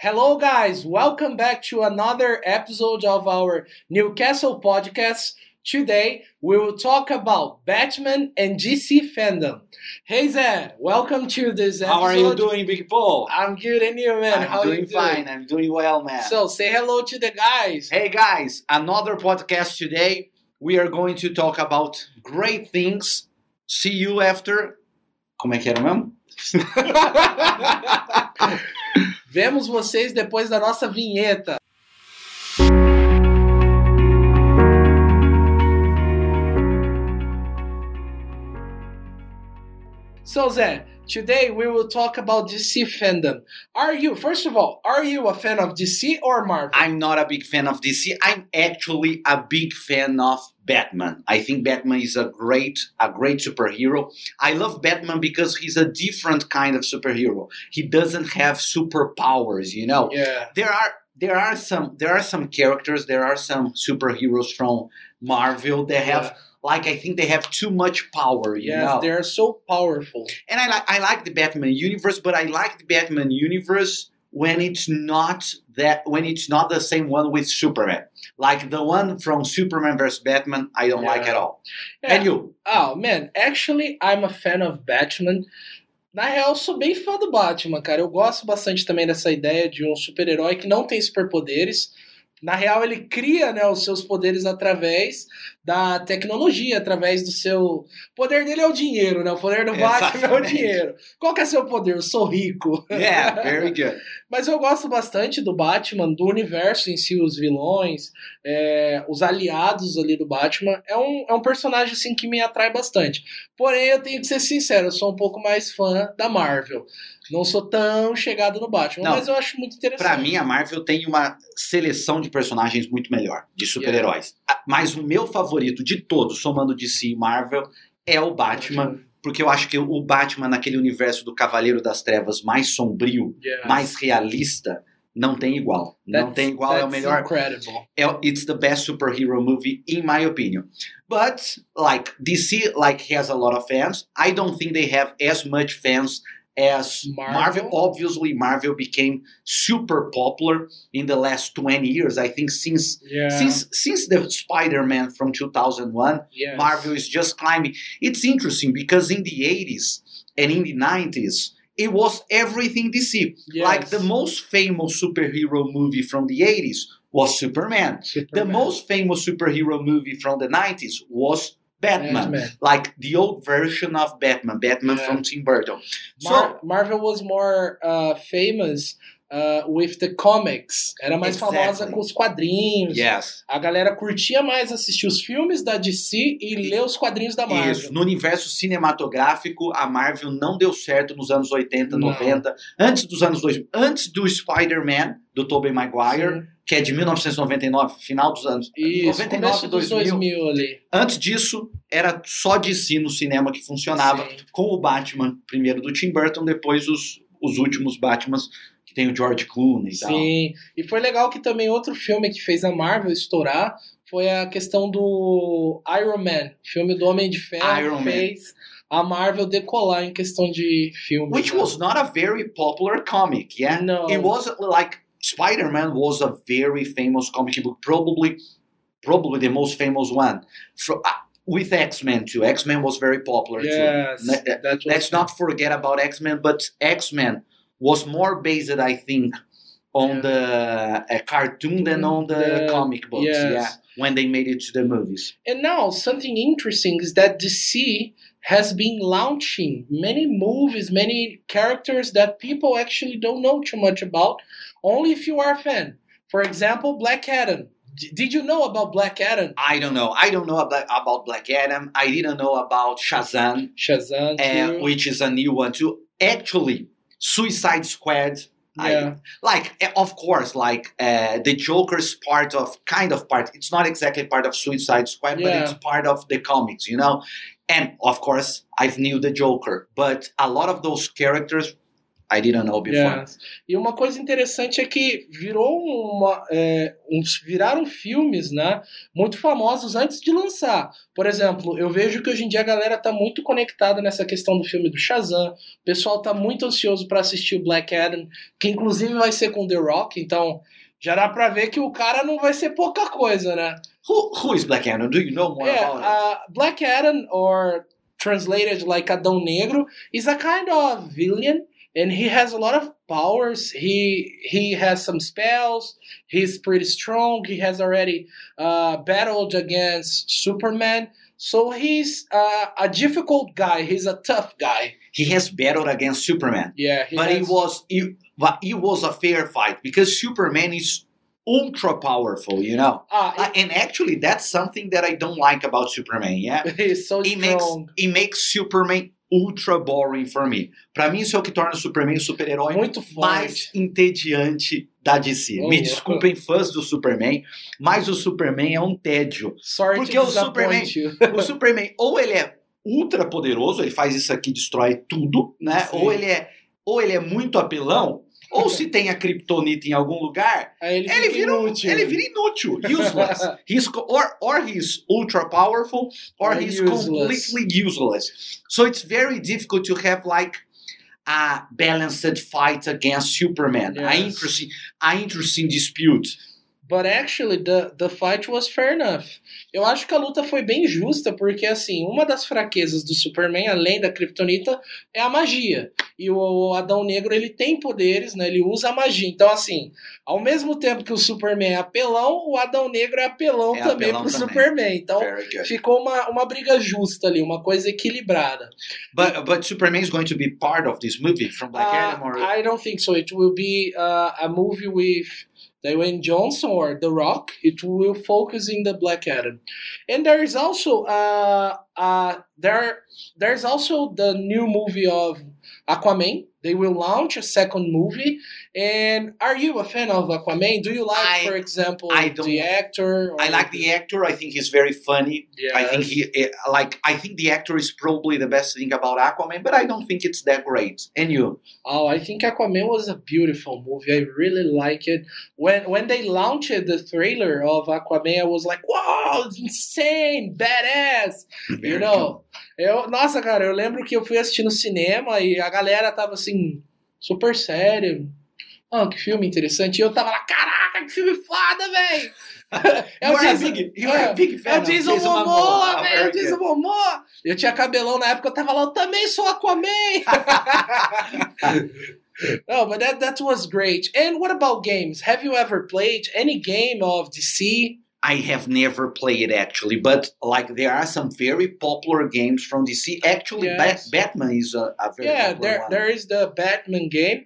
Hello, guys. Welcome back to another episode of our Newcastle podcast. Today, we will talk about Batman and DC fandom. Hey, Zed. Welcome to this episode. How are you doing, Big Paul? I'm good, and you, man? I'm How doing you doing? fine. I'm doing well, man. So, say hello to the guys. hey, guys, another podcast today. We are going to talk about great things. See you after. Como é que era mesmo? Vemos vocês depois da nossa vinheta. So, Zé, today we will talk about DC fandom. Are you, first of all, are you a fan of DC or Marvel? I'm not a big fan of DC. I'm actually a big fan of Batman. I think Batman is a great, a great superhero. I love Batman because he's a different kind of superhero. He doesn't have superpowers, you know. yeah. there are there are some there are some characters there are some superheroes from marvel that have Yeah. Like i think they have too much power you Yes, know they're so powerful. and i like i like the batman universe but i like the batman universe when it's not that when it's not the same one with superman like the one from superman vs batman i don't like at all Yeah. and you Oh, man, actually, I'm a fan of Batman. Na real, sou bem fã do Batman, cara. Eu gosto bastante também dessa ideia de um super-herói que não tem superpoderes. Na real, ele cria né, os seus poderes através da tecnologia, através do seu. O poder dele é o dinheiro, né? O poder do Batman é o dinheiro. Qual que é seu poder? Eu sou rico. yeah very good Mas eu gosto bastante do Batman, do universo em si, os vilões, é, os aliados ali do Batman. É um, é um personagem assim que me atrai bastante. Porém, eu tenho que ser sincero, eu sou um pouco mais fã da Marvel. Não sou tão chegado no Batman, Não. mas eu acho muito interessante. Pra mim, a Marvel tem uma seleção de personagens muito melhor, de super-heróis. Ah, Mas o meu favorito de todos, somando DC e Marvel, é o Batman, porque eu acho que o Batman, naquele universo do Cavaleiro das Trevas mais sombrio, Yeah. mais realista, não tem igual. não That's- tem igual, é o melhor. Incredible. é- It's the best superhero movie, in my opinion. But, like, DC, like, has a lot of fans. I don't think they have as much fans as Marvel. Marvel. Obviously, Marvel became super popular in the last 20 years. I think since Yeah. since since the Spider-Man from 2001, yes. Marvel is just climbing. It's interesting because in the 80s and in the 90s, it was everything DC. Yes. Like the most famous superhero movie from the 80s was Superman. The most famous superhero movie from the 90s was Batman. Batman. Like the old version of Batman, Batman Yeah. from Tim Burton. So Mar- Marvel was more uh, famous uh, with the comics. Era mais Exactly. famosa com os quadrinhos. Yes. A galera curtia mais assistir os filmes da DC e ler os quadrinhos da Marvel. Isso. No universo cinematográfico, a Marvel não deu certo nos anos 80, Não. 90, antes dos anos 2000, antes do Spider-Man, do Tobey Maguire, Sim. que é de 1999, final dos anos. Isso, 99, começo dos 2000. 2000 ali. Antes disso, era só DC no cinema que funcionava, Sim. com o Batman, primeiro do Tim Burton, depois os, os últimos Batmans, tem o George Clooney e tal. Sim. E foi legal que também outro filme que fez a Marvel estourar foi a questão do Iron Man, filme do Homem de Ferro, Iron que Man. fez a Marvel decolar em questão de filme. Which was not a very popular comic, yeah? No. It was like Spider-Man was a very famous comic book, probably probably the most famous one. Fro- uh, with X-Men too. X-Men was very popular Yes, too. Let's not forget about X-Men, but X-Men was more based, I think, on Yeah. the uh, cartoon than on the, The- comic books. yes. Yeah, when they made it to the movies. And now something interesting is that DC has been launching many movies, many characters that people actually don't know too much about, only if you are a fan. For example, Black Adam. D- did you know about Black Adam? I don't know. I don't know about, about Black Adam. I didn't know about Shazam. Shazam, uh, which is a new one too. Actually, Suicide Squad. yeah, I, like, eh, of course, like uh, the Joker's part of kind of part. It's not exactly part of Suicide Squad, but it's part of the comics, you know. And of course, I've knew the Joker, but a lot of those characters I didn't know before. Yes. E uma coisa interessante é que virou uma, é, uns, viraram filmes, né, muito famosos antes de lançar. Por exemplo, eu vejo que hoje em dia a galera tá muito conectada nessa questão do filme do Shazam. O pessoal tá muito ansioso para assistir o Black Adam, que inclusive vai ser com The Rock, então já dá pra ver que o cara não vai ser pouca coisa, né? Who who is Black Adam? Do you know more Yeah, about it? uh, Black Adam, or translated like Adão Negro, is a kind of villain, and he has a lot of powers. He he has some spells. He's pretty strong. He has already uh, battled against Superman, so he's uh, a difficult guy. He's a tough guy. He has battled against Superman, Yeah, he but it was it, but it was a fair fight because Superman is ultra powerful, you know. ah, Uh, and actually, that's something that I don't like about Superman. Yeah, he's so it makes strong. it makes Superman ultra boring for me. Pra mim, isso é o que torna o Superman o super-herói mais entediante da DC. Oh, Me desculpem, fãs do Superman, mas o Superman é um tédio. Sorry Porque o Superman-. O Superman, ou ele é ultra poderoso, ele faz isso aqui, destrói tudo, né? Sim. Ou ele é, ou ele é muito apelão, ou se tem a Kryptonita em algum lugar, ele, ele fica vira, inútil. ele vira inútil, useless. he's or or he's ultra powerful, or, Or he's useless. completely useless. So it's very difficult to have like a balanced fight against Superman. A Yes. interesting, a interesting dispute. But actually, the, the fight was fair enough. Eu acho que a luta foi bem justa, porque assim, uma das fraquezas do Superman, além da Kryptonita, é a magia. E o Adão Negro, ele tem poderes, né? Ele usa magia. Então, assim, ao mesmo tempo que o Superman é apelão, o Adão Negro é apelão É também apelão pro também. Superman. Então, ficou uma, uma briga justa ali, uma coisa equilibrada. But but Superman is going to be part of this movie from Black Adam, or I don't think so. It will be uh, a movie with Dwayne Johnson or The Rock. It will focus in the Black Adam, and there is also uh, uh, there there's also the new movie of Aquaman. They will launch a second movie. And are you a fan of Aquaman? Do you like, I- for example, I don't- the actor? I like the actor. I think he's very funny. I think he eh, like. I think the actor is probably the best thing about Aquaman, but I don't think it's that great. And you? Oh, I think Aquaman was a beautiful movie. I really like it. When when they launched the trailer of Aquaman, I was like, "Wow, it's insane, badass!" You Very know, eu, nossa, cara, eu lembro que eu fui assistir no cinema e a galera tava assim super sério. Ah, que filme interessante. E eu tava lá, caraca, que filme foda, velho! É o a Jason, big, é, a big é o of Jason Jason Momoa, velho, é o Jason Momoa. Eu tinha cabelão na época, eu tava lá, eu também sou Aquaman. no, but that that was great. And what about games? Have you ever played any game of DC? I have never played it actually, but like there are some very popular games from DC. Actually, Yes. Bat- Batman is a, a very Yeah, popular there one. there is the Batman game.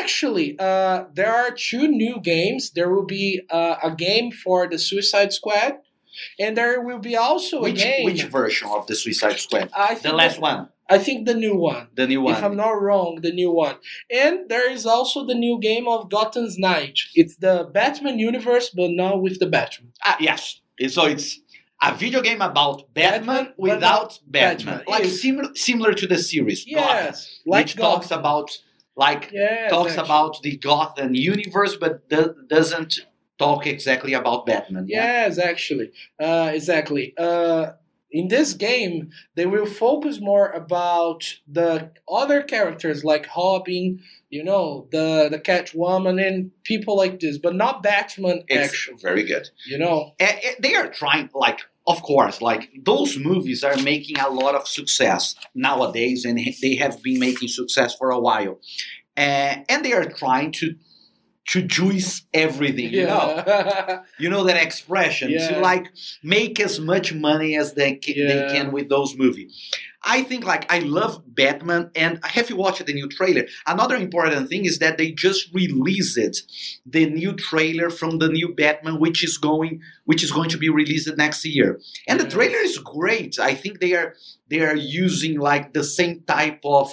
Actually, uh, there are two new games. There will be uh, a game for the Suicide Squad, and there will be also a which game. which version of the Suicide Squad? I The last one, I think the new one. the new one. If I'm not wrong, the new one. And there is also the new game of Gotham Knights. It's the Batman universe, but not with the Batman. Ah, yes. So it's a video game about Batman, Batman, without Batman, Batman. like Yes. similar similar to the series. Gotham, like which talks about like Yes, talks actually. about the Gotham universe, but do- doesn't talk exactly about Batman. yeah? Yes, actually, uh, exactly. Uh, in this game, they will focus more about the other characters like Robin, you know, the the Catwoman and people like this, but not Batman. It's actually, very good. you know. Eh, eh, they are trying like of course like those movies are making a lot of success nowadays and they have been making success for a while uh, and they are trying to to juice everything you know? You know that expression Yeah. to like make as much money as they, ca- they can with those movies. I think like i love batman and have you watched the new trailer? Another important thing is that they just released the new trailer from the new batman which is going which is going to be released next year. And the trailer is great. I think they are they are using like the same type of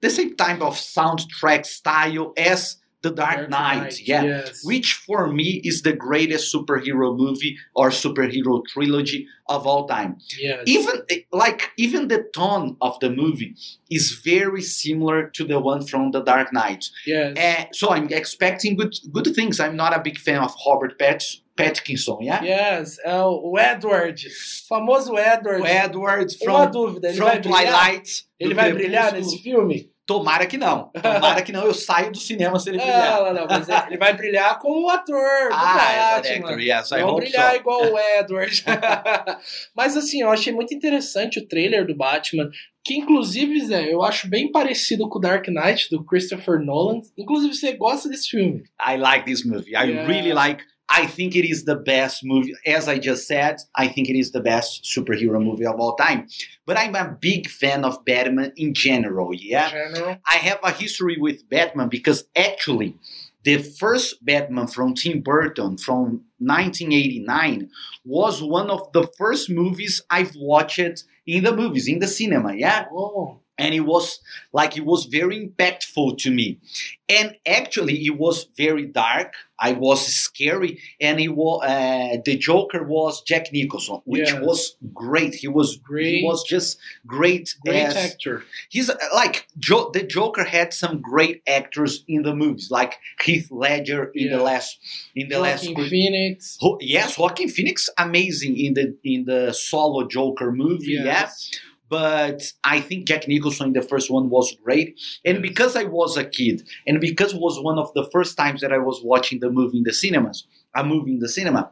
the same type of soundtrack style as The Dark, Dark Knight, Knight, yeah. yes. Which for me is the greatest superhero movie or superhero trilogy of all time. Yes. Even like even the tone of the movie is very similar to the one from The Dark Knight. yes. Uh, so I'm expecting good good things. I'm not a big fan of Robert Pat Pattinson, yeah? Yes, é o Edward, famoso Edward. O Edward Uma from, dúvida, ele from vai brilhar? Twilight. Ele do vai brilhar nesse filme? Tomara que não. Tomara que não. Eu saio do cinema se ele brilhar. Não, não, não, mas ele vai brilhar como o ator do Ah, an Batman. yes, I brilhar so. igual o Edward. Mas assim, eu achei muito interessante o trailer do Batman. Que inclusive, Zé, eu acho bem parecido com o Dark Knight, do Christopher Nolan. Inclusive, você gosta desse filme. I like this movie. I Yeah. really like. I think it is the best movie. As I just said, I think it is the best superhero movie of all time. But I'm a big fan of Batman in general. Yeah, General. I have a history with Batman because actually, the first Batman from Tim Burton from 1989 was one of the first movies I've watched in the movies in the cinema. Yeah, Oh, and it was like it was very impactful to me and actually it was very dark i was scary and it was uh, the joker was jack nicholson which was great he was Great. he was just great great as- actor. he's uh, like jo- the joker had some great actors in the movies like heath ledger in the last in the last Joaquin Phoenix. Ho- yes Joaquin Phoenix amazing in the in the solo Joker movie yeah Yes. But I think Jack Nicholson in the first one was great. And because I was a kid, and because it was one of the first times that I was watching the movie in the cinemas, a movie in the cinema,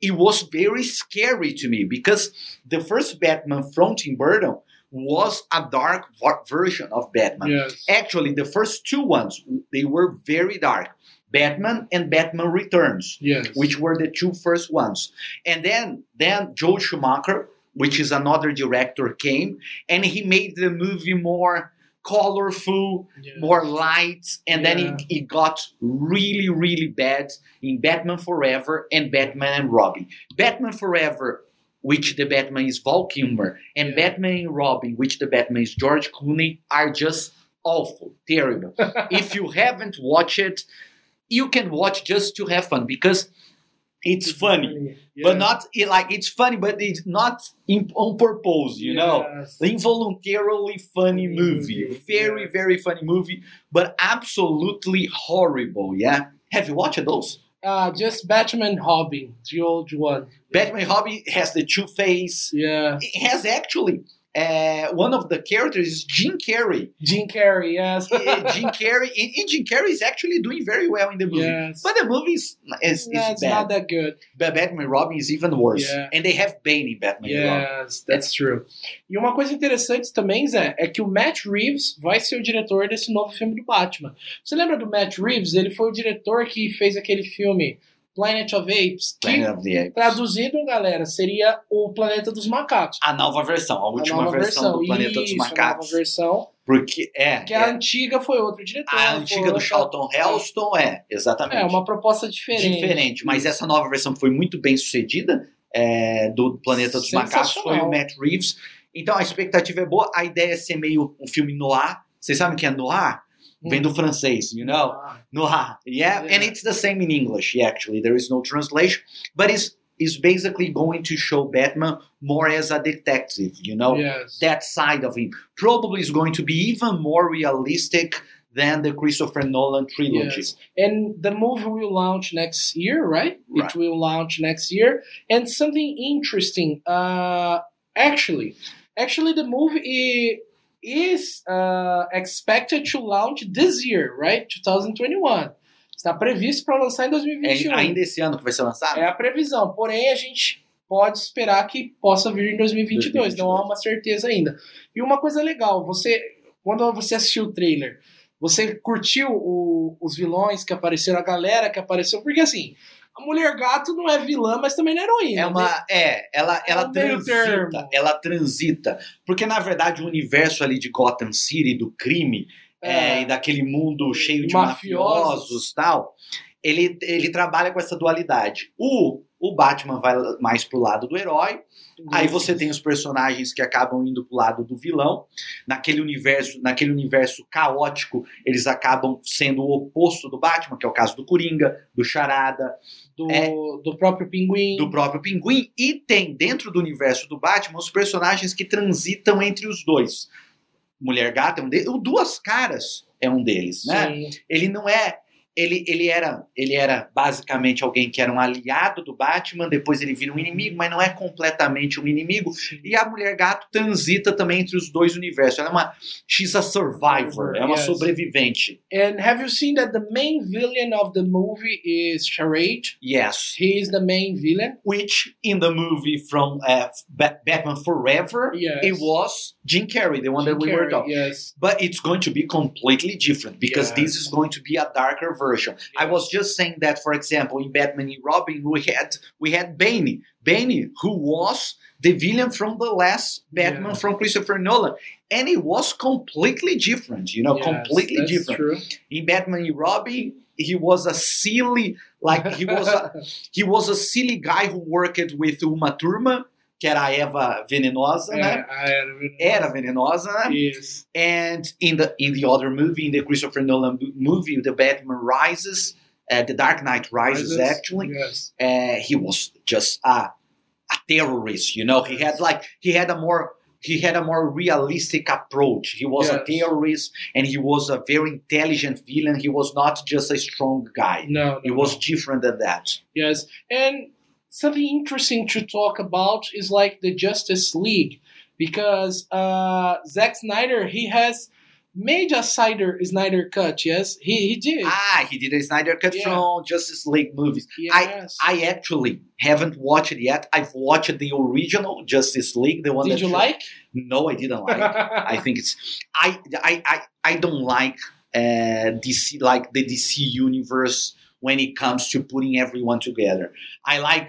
it was very scary to me because the first Batman from Tim Burton was a dark version of Batman. Yes. Actually, the first two ones they were very dark. Batman and Batman Returns Yes. which were the two first ones. And then then Joel Schumacher, which is another director, came and he made the movie more colorful, Yes. more light, and then Yeah. it, it got really, really bad in Batman Forever and Batman and Robin. Batman Forever, which the Batman is Val Kilmer, and Yeah. Batman and Robin, which the Batman is George Clooney, are just awful, terrible. if you haven't watched it, you can watch just to have fun because it's funny, but Yeah. not it, like it's funny, but it's not in, on purpose, you know. Yes. Involuntarily funny movie, Movie, very yeah. very funny movie, but absolutely horrible. Yeah, have you watched those? Uh, just Batman Robin, the old one. Batman Hobby has the Two Face. Yeah. It has actually uh, one of the characters is Jim Carrey. Jim Carrey, yes. Uh, Jim Carrey, and, and Jim Carrey is actually doing very well in the movie. yes. But the movie is, is, Yeah, is bad. not that good. But Batman and Robin is even worse. Yeah. And they have Bane in Batman and Robin. Yes, that's true. E uma coisa interessante também, Zé, é que o Matt Reeves vai ser o diretor desse novo filme do Batman. Você lembra do Matt Reeves? Ele foi o diretor que fez aquele filme Planet of Apes, Planet of the Apes. traduzido, galera, seria o Planeta dos Macacos. A nova versão, a última a nova versão, do Planeta dos Isso, a Macacos. nova versão. Porque é. Que é. a antiga foi outro diretor. A antiga do Charlton Heston é, exatamente. É, uma proposta diferente. diferente. Mas essa nova versão foi muito bem sucedida é, do Planeta dos Macacos, foi o Matt Reeves. Então a expectativa é boa. A ideia é ser meio um filme noir. Vocês sabem o que é noir? Vem do francês, you know? Ah, Noir. Yeah? Yeah. and it's the same in English. Actually, there is no translation, but it's is basically going to show Batman more as a detective. You know, yes. that side of him probably is going to be even more realistic than the Christopher Nolan trilogy. Yes. And the movie will launch next year, right? Right. It will launch next year. And something interesting, uh, actually, actually, the movie is uh, expected to launch this year, right? 2021. Está previsto para lançar em É 2021. ainda esse ano que vai ser lançado? É a previsão. Porém, a gente pode esperar que possa vir em 2022. Não há uma certeza ainda. E uma coisa legal, você quando você assistiu o trailer, você curtiu o- os vilões que apareceram, a galera que apareceu? Porque assim, a Mulher Gato não é vilã, mas também não é heroína. É né? uma. É, ela, É ela meio transita. Ela transita. Porque, na verdade, o universo ali de Gotham City, do crime, é, É. e daquele mundo cheio de Mafiosos. mafiosos e tal, ele, ele trabalha com essa dualidade. O, o Batman vai mais pro lado do herói. Aí você tem os personagens que acabam indo pro lado do vilão. Naquele universo, naquele universo caótico, eles acabam sendo o oposto do Batman, que é o caso do Coringa, do Charada, do, É. do próprio Pinguim. do próprio Pinguim. E tem dentro do universo do Batman os personagens que transitam entre os dois. Mulher Gata é um deles. O Duas Caras é um deles, né? Sim. Ele não é. Ele, ele, era, ele era basicamente alguém que era um aliado do Batman, depois ele vira um inimigo, mas não é completamente um inimigo. E a Mulher Gato transita também entre os dois universos. Ela é uma. She's a survivor, é uma Yes. sobrevivente. And have you seen that the main villain of the movie is Charade? Yes. He is the main villain. Which in the movie from uh, Ba- Batman Forever, Yes. it was Jim Carrey, the one that we were Carrey, talking. Yes. But it's going to be completely different because Yes. this is going to be a darker version. I was just saying that, for example, in Batman and Robin, we had we had Bane, Bane, who was the villain from the last Batman Yeah. from Christopher Nolan, and it was completely different. You know, Yes, completely different. True. In Batman and Robin, he was a silly, like he was a, he was a silly guy who worked with Uma Thurman, que era a Eva Venenosa, né? É, era, Era venenosa, né? Isso. And in the in the other movie, in the Christopher Nolan movie, the Batman Rises, uh, the Dark Knight Rises, actually, Yes. uh, he was just a a terrorist. You know, he had like he had a more he had a more realistic approach. He was a terrorist, and he was a very intelligent villain. He was not just a strong guy. No, no, He was different than that. Yes, and something interesting to talk about is like the Justice League, because uh, Zack Snyder he has made a Snyder Snyder cut. Yes, he he did. Ah, he did a Snyder cut Yeah. from Justice League movies. yes. I actually haven't watched it yet. I've watched the original Justice League, the one did that you showed- like? No, I didn't like. I think it's I I I, I don't like uh, DC like the DC universe when it comes to putting everyone together. I like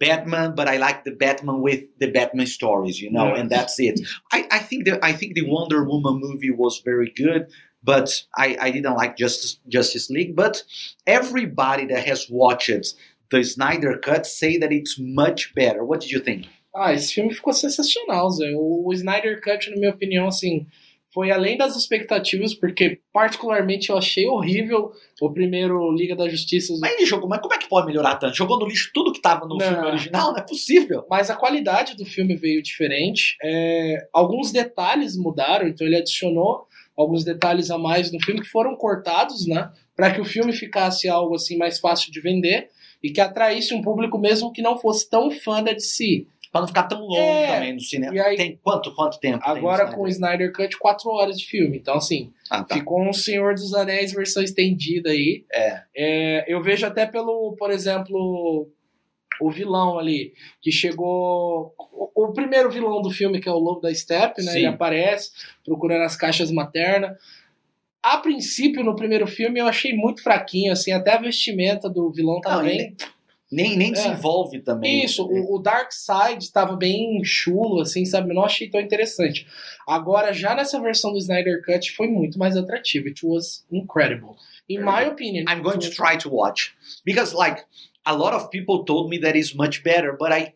Batman, but I like the Batman with the Batman stories, you know, Yeah. and that's it. I, I think the I think the Wonder Woman movie was very good, but I, I didn't like Justice Justice League. But everybody that has watched the Snyder Cut say that it's much better. What did you think? Ah, esse filme ficou sensacional, Zé. O, o Snyder Cut, na minha opinião, assim, foi além das expectativas, porque particularmente eu achei horrível o primeiro Liga da Justiça. Mas ele jogou, mas como é que pode melhorar tanto? Jogou no lixo tudo que tava no Não. filme original? Não é possível. Mas a qualidade do filme veio diferente. É, alguns detalhes mudaram, então ele adicionou alguns detalhes a mais no filme que foram cortados, né? Para que o filme ficasse algo assim mais fácil de vender e que atraísse um público mesmo que não fosse tão fã da DC. Pra não ficar tão longo É. também no cinema. E aí- tem quanto, quanto tempo? tem Agora Snyder? com o Snyder Cut, quatro horas de filme. Então, assim, Ah, tá. ficou um Senhor dos Anéis versão estendida aí. É. É, eu vejo até pelo, por exemplo, o vilão ali, que chegou. O, o primeiro vilão do filme, que é o Lobo da Steppe, né? Sim. Ele aparece procurando as caixas maternas. A princípio, no primeiro filme, eu achei muito fraquinho, assim, até a vestimenta do vilão tava Não, Nem, nem É. desenvolve também. Isso, o, o Dark Side estava bem chulo, assim, sabe? Eu não achei tão interessante. Agora, já nessa versão do Snyder Cut, foi muito mais atrativo. It was incredible. In Very my opinion. I'm going to try to watch because, like, a lot of people told me that it's much better, but I,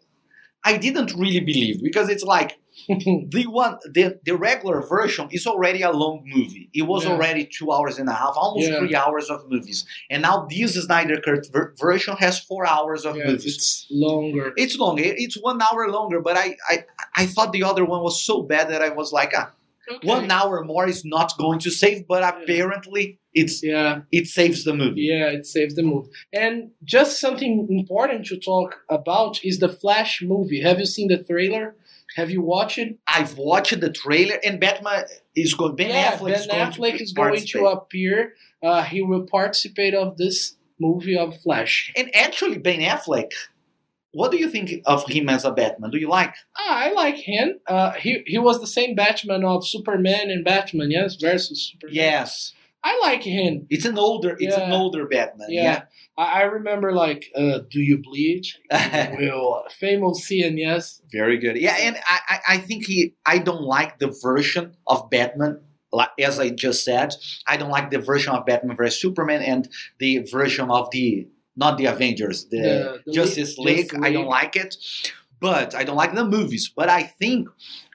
I didn't really believe because it's like the one, the the regular version is already a long movie. It was Yeah. already two hours and a half, almost Yeah. three hours of movies, and now this Snyder Cut ver- version has four hours of Yeah, movies. it's longer. It's longer. It's one hour longer, but I, I I thought the other one was so bad that I was like, ah, Okay. one hour more is not going to save, but apparently it's Yeah, it saves the movie. yeah, it saves the movie. And just something important to talk about is the Flash movie. Have you seen the trailer? Have you watched it? I've watched the trailer, and Batman is going. Ben yeah, Affleck Ben is going Affleck to is going to appear. Uh, he will participate of this movie of Flash. And actually, Ben Affleck. What do you think of him as a Batman? Do you like? Ah, I like him. Uh, he he was the same Batman of Superman and Batman, yes, versus Superman. Yes, I like him. it's an older. It's an older Batman. Yeah, I, I remember like, uh, do you? Yeah. will famous scene, yes. Very good. Yeah, and I, I, I think he. I don't like the version of Batman. Like as I just said, I don't like the version of Batman versus Superman and the version of the not the Avengers, the, The- the Justice League- League. I don't like it, but I don't like the movies. But I think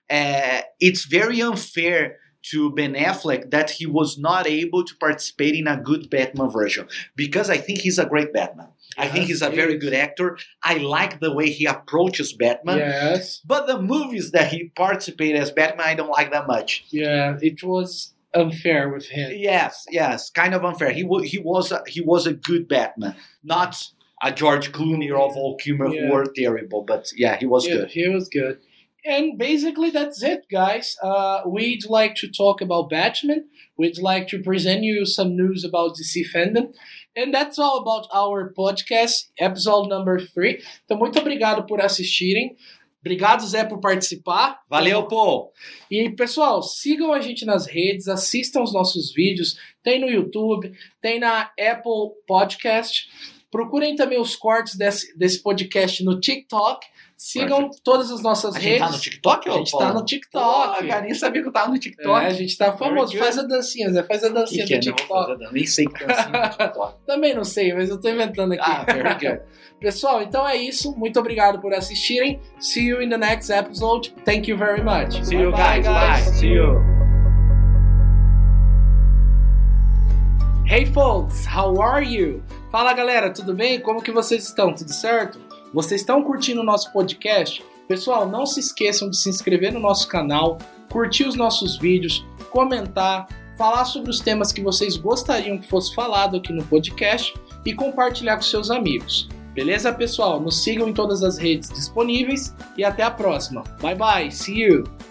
uh, it's very unfair to Ben Affleck that he was not able to participate in a good Batman version because I think he's a great Batman. I think he's a Yes, very good actor. I like the way he approaches Batman. Yes. But the movies that he participated as Batman, I don't like that much. Yeah, it was unfair with him. Yes, yes, kind of unfair. He wa- he was a, he was a good Batman, not a George Clooney or Val Kilmer Yeah. who were terrible. But yeah, he was yeah, good. he was good. And basically, that's it, guys. Uh, we'd like to talk about Batman. We'd like to present you some news about DC fandom. And that's all about our podcast, episode number 3. Então, muito obrigado por assistirem. Obrigado, Zé, por participar. Valeu, pô. E, pessoal, sigam a gente nas redes, assistam os nossos vídeos. Tem no YouTube, tem na Apple Podcast. Procurem também os cortes desse, desse podcast no TikTok. Sigam todas as nossas A gente redes. tá no TikTok, A ô, gente Paulo? tá no TikTok. Pô, cara, nem sabia que eu tava no É, TikTok. a gente tá famoso. Faz a dancinha, Zé. Faz a que dancinha que é? do Não vou TikTok. não. Nem sei que dancinha no TikTok. Também não sei, mas eu tô inventando aqui. Ah, very good. Pessoal, então é isso. Muito obrigado por assistirem. See you in the next episode. Thank you very much. See you Bye-bye, guys. Bye. See you. Hey folks, how are you? Fala galera, tudo bem? Como que vocês estão? Tudo certo? Vocês estão curtindo o nosso podcast? Pessoal, não se esqueçam de se inscrever no nosso canal, curtir os nossos vídeos, comentar, falar sobre os temas que vocês gostariam que fosse falado aqui no podcast e compartilhar com seus amigos. Beleza, pessoal? Nos sigam em todas as redes disponíveis e até a próxima. Bye bye, see you!